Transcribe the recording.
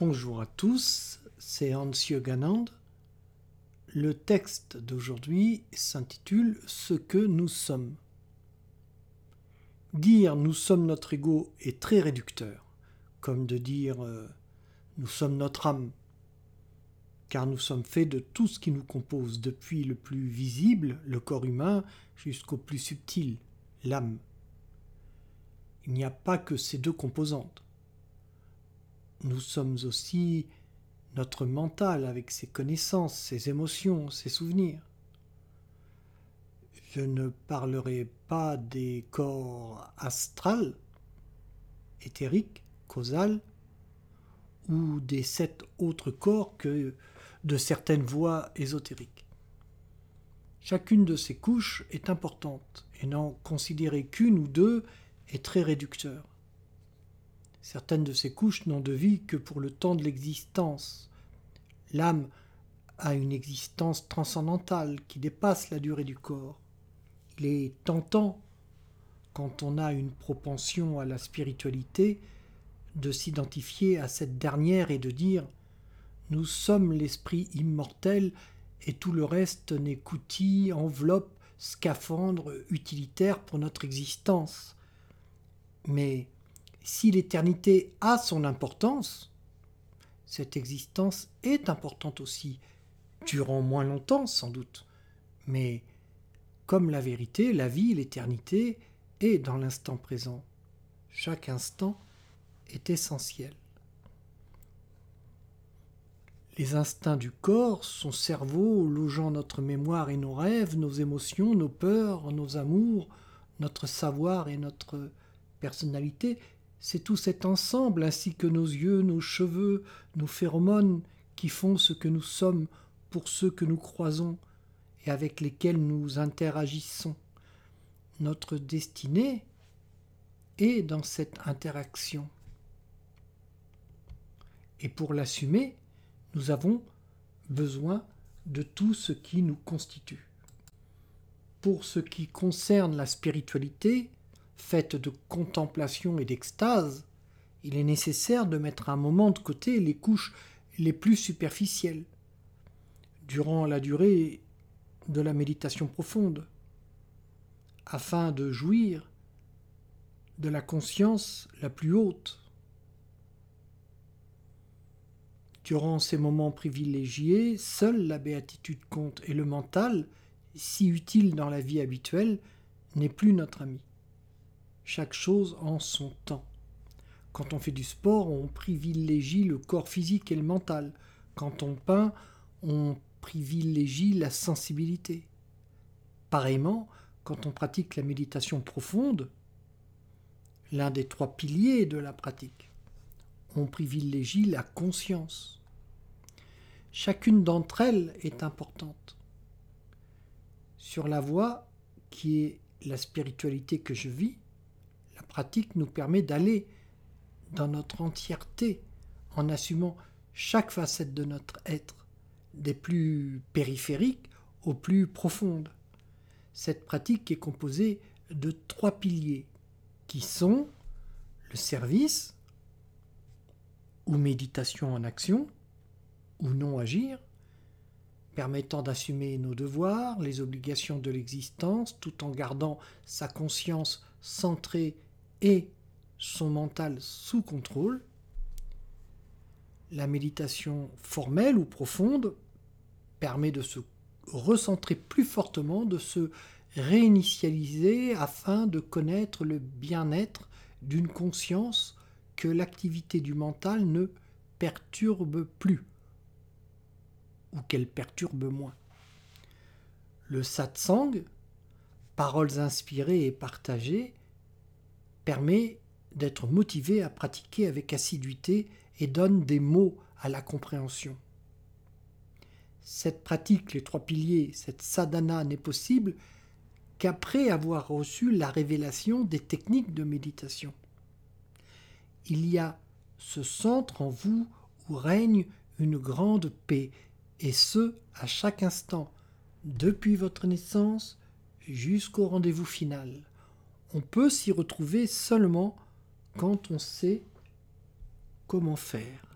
Bonjour à tous, c'est Hans Yoganand. Le texte d'aujourd'hui s'intitule Ce que nous sommes. Dire nous sommes notre ego est très réducteur, comme de dire euh, nous sommes notre âme, car nous sommes faits de tout ce qui nous compose, depuis le plus visible, le corps humain, jusqu'au plus subtil, l'âme. Il n'y a pas que ces deux composantes nous sommes aussi notre mental avec ses connaissances, ses émotions, ses souvenirs. Je ne parlerai pas des corps astrales, éthériques, causales, ou des sept autres corps que de certaines voies ésotériques. Chacune de ces couches est importante, et n'en considérer qu'une ou deux est très réducteur. Certaines de ces couches n'ont de vie que pour le temps de l'existence. L'âme a une existence transcendantale qui dépasse la durée du corps. Il est tentant, quand on a une propension à la spiritualité, de s'identifier à cette dernière et de dire Nous sommes l'esprit immortel et tout le reste n'est qu'outil, enveloppe, scaphandre utilitaire pour notre existence. Mais si l'éternité a son importance, cette existence est importante aussi, durant moins longtemps sans doute, mais comme la vérité, la vie, l'éternité est dans l'instant présent. Chaque instant est essentiel. Les instincts du corps, son cerveau, logeant notre mémoire et nos rêves, nos émotions, nos peurs, nos amours, notre savoir et notre personnalité, c'est tout cet ensemble, ainsi que nos yeux, nos cheveux, nos phéromones, qui font ce que nous sommes pour ceux que nous croisons et avec lesquels nous interagissons. Notre destinée est dans cette interaction. Et pour l'assumer, nous avons besoin de tout ce qui nous constitue. Pour ce qui concerne la spiritualité, faite de contemplation et d'extase, il est nécessaire de mettre un moment de côté les couches les plus superficielles, durant la durée de la méditation profonde, afin de jouir de la conscience la plus haute. Durant ces moments privilégiés, seule la béatitude compte et le mental, si utile dans la vie habituelle, n'est plus notre ami chaque chose en son temps. Quand on fait du sport, on privilégie le corps physique et le mental. Quand on peint, on privilégie la sensibilité. Pareillement, quand on pratique la méditation profonde, l'un des trois piliers de la pratique, on privilégie la conscience. Chacune d'entre elles est importante. Sur la voie qui est la spiritualité que je vis, pratique nous permet d'aller dans notre entièreté en assumant chaque facette de notre être, des plus périphériques aux plus profondes. Cette pratique est composée de trois piliers qui sont le service ou méditation en action ou non agir, permettant d'assumer nos devoirs, les obligations de l'existence, tout en gardant sa conscience centrée et son mental sous contrôle, la méditation formelle ou profonde permet de se recentrer plus fortement, de se réinitialiser afin de connaître le bien-être d'une conscience que l'activité du mental ne perturbe plus ou qu'elle perturbe moins. Le satsang, paroles inspirées et partagées, permet d'être motivé à pratiquer avec assiduité et donne des mots à la compréhension. Cette pratique, les trois piliers, cette sadhana n'est possible qu'après avoir reçu la révélation des techniques de méditation. Il y a ce centre en vous où règne une grande paix, et ce, à chaque instant, depuis votre naissance jusqu'au rendez-vous final on peut s'y retrouver seulement quand on sait comment faire.